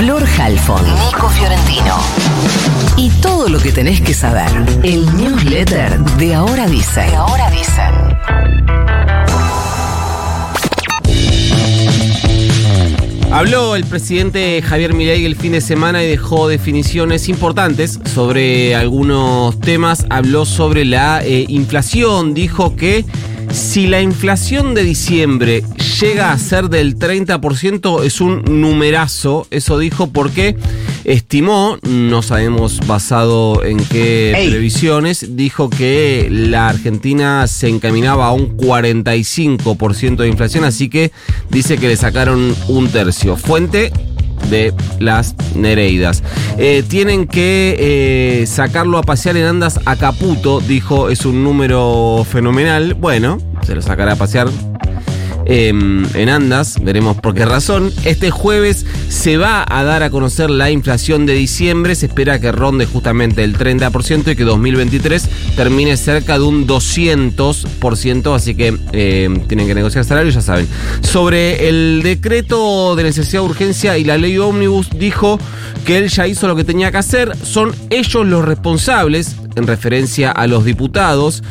Flor Halfon, Nico Fiorentino. Y todo lo que tenés que saber. El newsletter de Ahora Dice. De Ahora Dicen. Habló el presidente Javier Milei el fin de semana y dejó definiciones importantes sobre algunos temas. Habló sobre la eh, inflación. Dijo que si la inflación de diciembre llega a ser del 30% es un numerazo. Eso dijo porque estimó, no sabemos basado en qué Ey. previsiones, dijo que la Argentina se encaminaba a un 45% de inflación, así que dice que le sacaron un tercio. Fuente de las Nereidas. Eh, tienen que eh, sacarlo a pasear en andas a Caputo, dijo, es un número fenomenal. Bueno, se lo sacará a pasear em, en andas, veremos por qué razón. Este jueves se va a dar a conocer la inflación de diciembre, se espera que ronde justamente el 30% y que 2023 termine cerca de un 200%, así que em, tienen que negociar salarios, ya saben. Sobre el decreto de necesidad de urgencia y la ley ómnibus, dijo que él ya hizo lo que tenía que hacer, son ellos los responsables, en referencia a los diputados.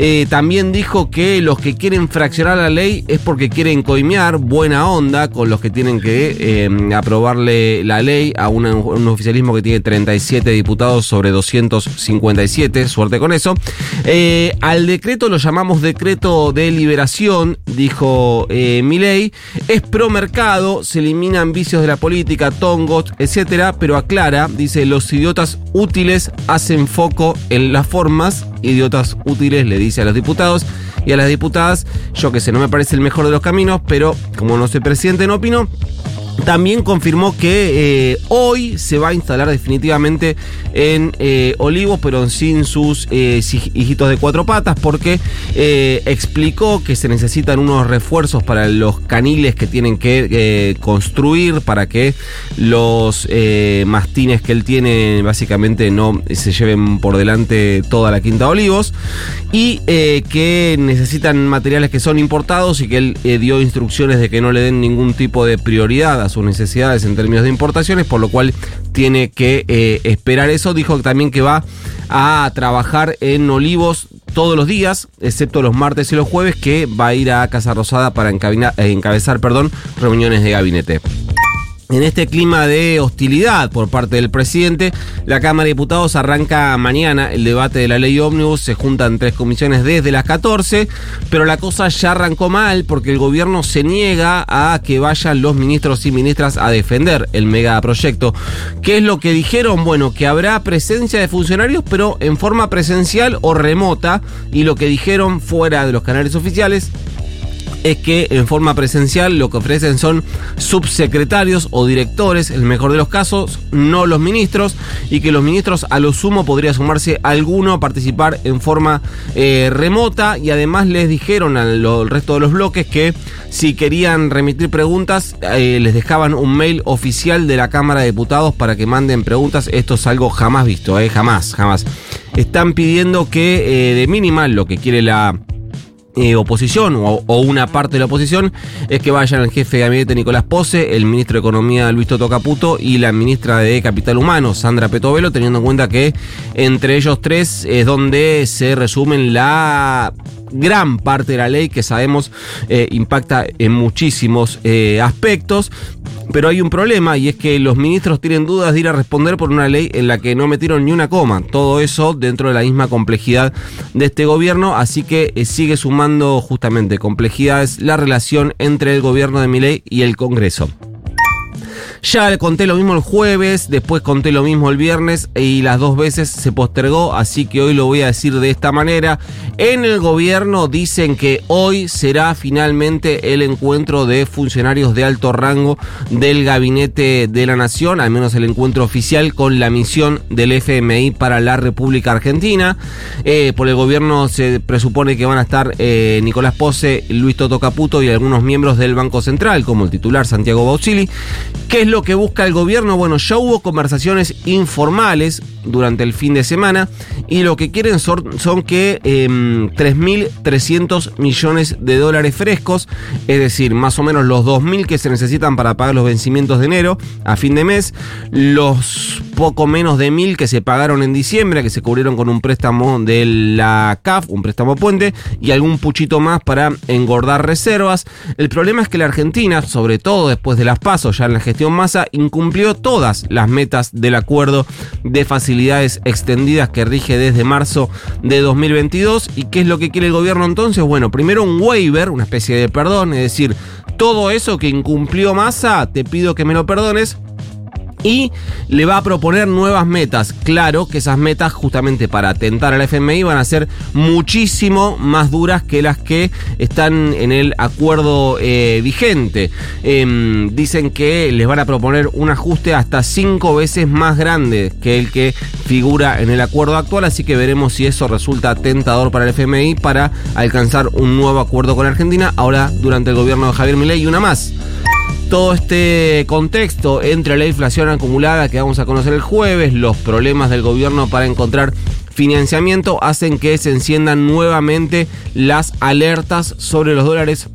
Eh, también dijo que los que quieren fraccionar la ley es porque quieren coimear buena onda con los que tienen que eh, aprobarle la ley a un oficialismo que tiene 37 diputados sobre 257. Suerte con eso. Eh, al decreto lo llamamos decreto de liberación, dijo Milei. Es pro mercado, se eliminan vicios de la política, tongos, etcétera, pero aclara, dice, los idiotas útiles hacen foco en las formas, idiotas útiles le dice a los diputados y a las diputadas, yo que sé, no me parece el mejor de los caminos, pero como no soy presidente no opino. También confirmó que eh, hoy se va a instalar definitivamente en eh, Olivos, pero sin sus eh, hij- hijitos de cuatro patas, porque explicó que se necesitan unos refuerzos para los caniles que tienen que construir para que los mastines que él tiene básicamente no se lleven por delante toda la Quinta Olivos y que necesitan materiales que son importados y que él dio instrucciones de que no le den ningún tipo de prioridad. a sus necesidades en términos de importaciones, por lo cual tiene que eh, esperar eso. Dijo también que va a trabajar en Olivos todos los días, excepto los martes y los jueves, que va a ir a Casa Rosada para eh, encabezar perdón, reuniones de gabinete. En este clima de hostilidad por parte del presidente, la Cámara de Diputados arranca mañana el debate de la ley ómnibus. Se juntan tres comisiones desde las 14, pero la cosa ya arrancó mal porque el gobierno se niega a que vayan los ministros y ministras a defender el megaproyecto. ¿Qué es lo que dijeron? Bueno, que habrá presencia de funcionarios, pero en forma presencial o remota. Y lo que dijeron fuera de los canales oficiales es que en forma presencial lo que ofrecen son subsecretarios o directores, el mejor de los casos, no los ministros, y que los ministros a lo sumo podría sumarse alguno a participar en forma eh, remota, y además les dijeron al resto de los bloques que si querían remitir preguntas, eh, les dejaban un mail oficial de la Cámara de Diputados para que manden preguntas. Esto es algo jamás visto, eh, jamás, jamás. Están pidiendo que eh, de mínima lo que quiere la eh, oposición o, una parte de la oposición es que vayan el jefe de gabinete Nicolás Pose, el ministro de Economía Luis Toto Caputo y la ministra de Capital Humano Sandra Petovelo, teniendo en cuenta que entre ellos tres es donde se resumen la gran parte de la ley que sabemos eh, impacta en muchísimos eh, aspectos. Pero hay un problema y es que los ministros tienen dudas de ir a responder por una ley en la que no metieron ni una coma. Todo eso dentro de la misma complejidad de este gobierno, así que eh, sigue sumando justamente complejidades la relación entre el gobierno de Milei y el Congreso. Ya conté lo mismo el jueves, después conté lo mismo el viernes y las dos veces se postergó, así que hoy lo voy a decir de esta manera. En el gobierno dicen que hoy será finalmente el encuentro de funcionarios de alto rango del gabinete de la nación, al menos el encuentro oficial con la misión del FMI para la República Argentina. Eh, por el gobierno se presupone que van a estar eh, Nicolás Pose, Luis Toto Caputo y algunos miembros del Banco Central, como el titular Santiago Bausili. ¿Qué es lo que busca el gobierno? Bueno, ya hubo conversaciones informales durante el fin de semana y lo que quieren son, son que eh, 3.300 millones de dólares frescos, es decir, más o menos los 2.000 que se necesitan para pagar los vencimientos de enero a fin de mes, los poco menos de 1.000 que se pagaron en diciembre, que se cubrieron con un préstamo de la CAF, un préstamo puente, y algún puchito más para engordar reservas. El problema es que la Argentina, sobre todo después de las pasos ya en la gestión masa, incumplió todas las metas del acuerdo de facilidades extendidas que rige desde marzo de 2022. ¿Y qué es lo que quiere el gobierno entonces? Bueno, primero un waiver, una especie de perdón, es decir, todo eso que incumplió masa, te pido que me lo perdones y le va a proponer nuevas metas. Claro que esas metas, justamente para atentar al FMI, van a ser muchísimo más duras que las que están en el acuerdo eh, vigente. Eh, dicen que les van a proponer un ajuste hasta cinco veces más grande que el que figura en el acuerdo actual, así que veremos si eso resulta tentador para el FMI para alcanzar un nuevo acuerdo con Argentina, ahora durante el gobierno de Javier Milei y una más todo este contexto entre la inflación acumulada que vamos a conocer el jueves, los problemas del gobierno para encontrar financiamiento, hacen que se enciendan nuevamente las alertas sobre los dólares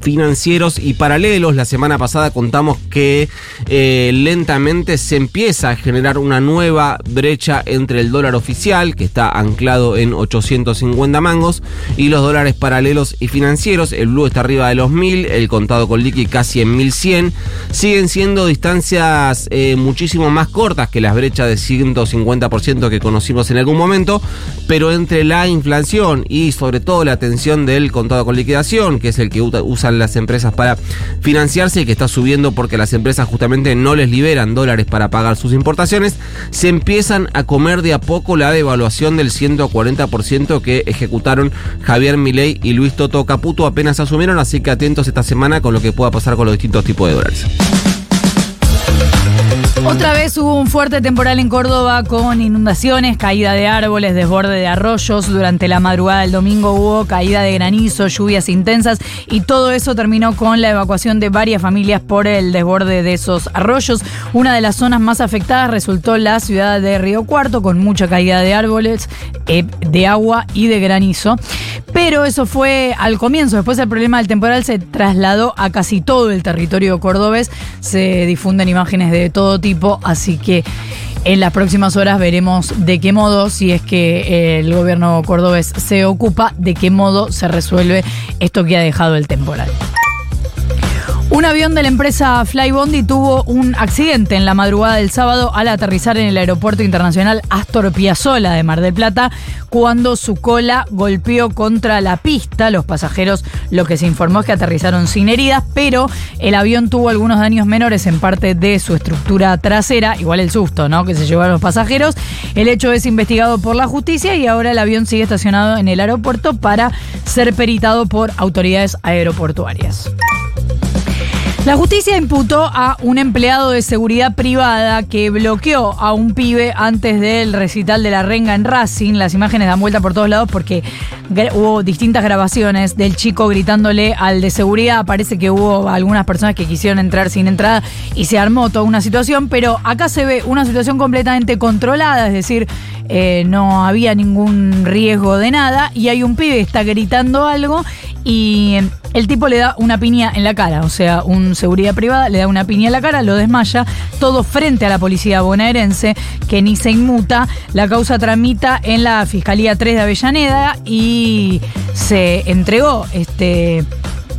financieros y paralelos. La semana pasada contamos que eh, lentamente se empieza a generar una nueva brecha entre el dólar oficial, que está anclado en 850 mangos, y los dólares paralelos y financieros. El blue está arriba de los 1000, el contado con liqui casi en 1100. Siguen siendo distancias eh, muchísimo más cortas que las brechas de 150% que conocimos en algún momento, pero entre la inflación y sobre todo la tensión del contado con liquidación, que es el que usan las empresas para financiarse y que está subiendo porque las empresas justamente no les liberan dólares para pagar sus importaciones, se empiezan a comer de a poco la devaluación del 140% que ejecutaron Javier Milei y Luis Toto Caputo apenas asumieron, así que atentos esta semana con lo que pueda pasar con los distintos tipos de dólares. Otra vez hubo un fuerte temporal en Córdoba con inundaciones, caída de árboles, desborde de arroyos. Durante la madrugada del domingo hubo caída de granizo, lluvias intensas y todo eso terminó con la evacuación de varias familias por el desborde de esos arroyos. Una de las zonas más afectadas resultó la ciudad de Río Cuarto con mucha caída de árboles, eh, de agua y de granizo. Pero eso fue al comienzo. Después el problema del temporal se trasladó a casi todo el territorio cordobés. Se difunden imágenes de todo tipo, así que en las próximas horas veremos de qué modo, si es que el gobierno cordobés se ocupa, de qué modo se resuelve esto que ha dejado el temporal. Un avión de la empresa Flybondi tuvo un accidente en la madrugada del sábado al aterrizar en el aeropuerto internacional Astor Piazzolla de Mar del Plata cuando su cola golpeó contra la pista. Los pasajeros lo que se informó es que aterrizaron sin heridas, pero el avión tuvo algunos daños menores en parte de su estructura trasera, igual el susto, ¿no? Que se llevaron los pasajeros. El hecho es investigado por la justicia y ahora el avión sigue estacionado en el aeropuerto para ser peritado por autoridades aeroportuarias. La justicia imputó a un empleado de seguridad privada que bloqueó a un pibe antes del recital de la renga en Racing. Las imágenes dan vuelta por todos lados porque hubo distintas grabaciones del chico gritándole al de seguridad. Parece que hubo algunas personas que quisieron entrar sin entrada y se armó toda una situación, pero acá se ve una situación completamente controlada, es decir, eh, no había ningún riesgo de nada y hay un pibe que está gritando algo y el tipo le da una piña en la cara, o sea, un seguridad privada le da una piña en la cara, lo desmaya, todo frente a la policía bonaerense, que ni se inmuta. La causa tramita en la Fiscalía 3 de Avellaneda y se entregó este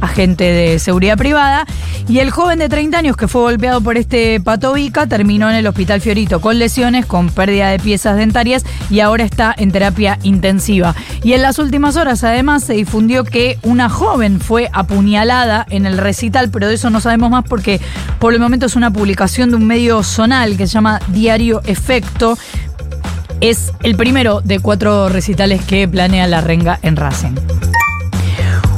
agente de seguridad privada. Y el joven de 30 años que fue golpeado por este patovica terminó en el hospital Fiorito con lesiones, con pérdida de piezas dentarias y ahora está en terapia intensiva. Y en las últimas horas además se difundió que una joven fue apuñalada en el recital, pero de eso no sabemos más porque por el momento es una publicación de un medio zonal que se llama Diario Efecto. Es el primero de cuatro recitales que planea la renga en Racing.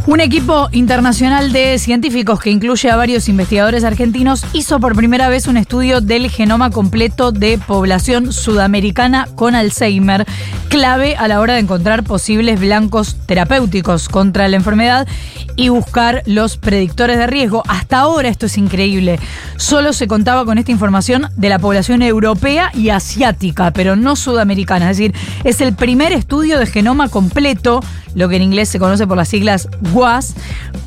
Un equipo internacional de científicos que incluye a varios investigadores argentinos hizo por primera vez un estudio del genoma completo de población sudamericana con Alzheimer, clave a la hora de encontrar posibles blancos terapéuticos contra la enfermedad y buscar los predictores de riesgo. Hasta ahora esto es increíble. Solo se contaba con esta información de la población europea y asiática, pero no sudamericana. Es decir, es el primer estudio de genoma completo, lo que en inglés se conoce por las siglas WAS,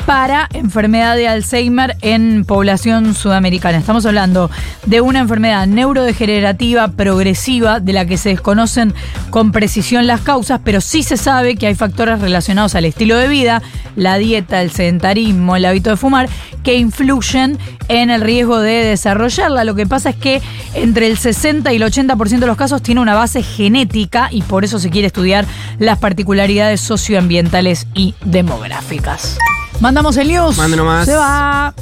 para enfermedad de Alzheimer en población sudamericana. Estamos hablando de una enfermedad neurodegenerativa progresiva de la que se desconocen con precisión las causas, pero sí se sabe que hay factores relacionados al estilo de vida, la dieta, el sedentarismo, el hábito de fumar, que influyen en el riesgo de desarrollarla. Lo que pasa es que entre el 60 y el 80% de los casos tiene una base genética y por eso se quiere estudiar las particularidades socioambientales y demográficas. Mandamos el news. Mande nomás. Se va.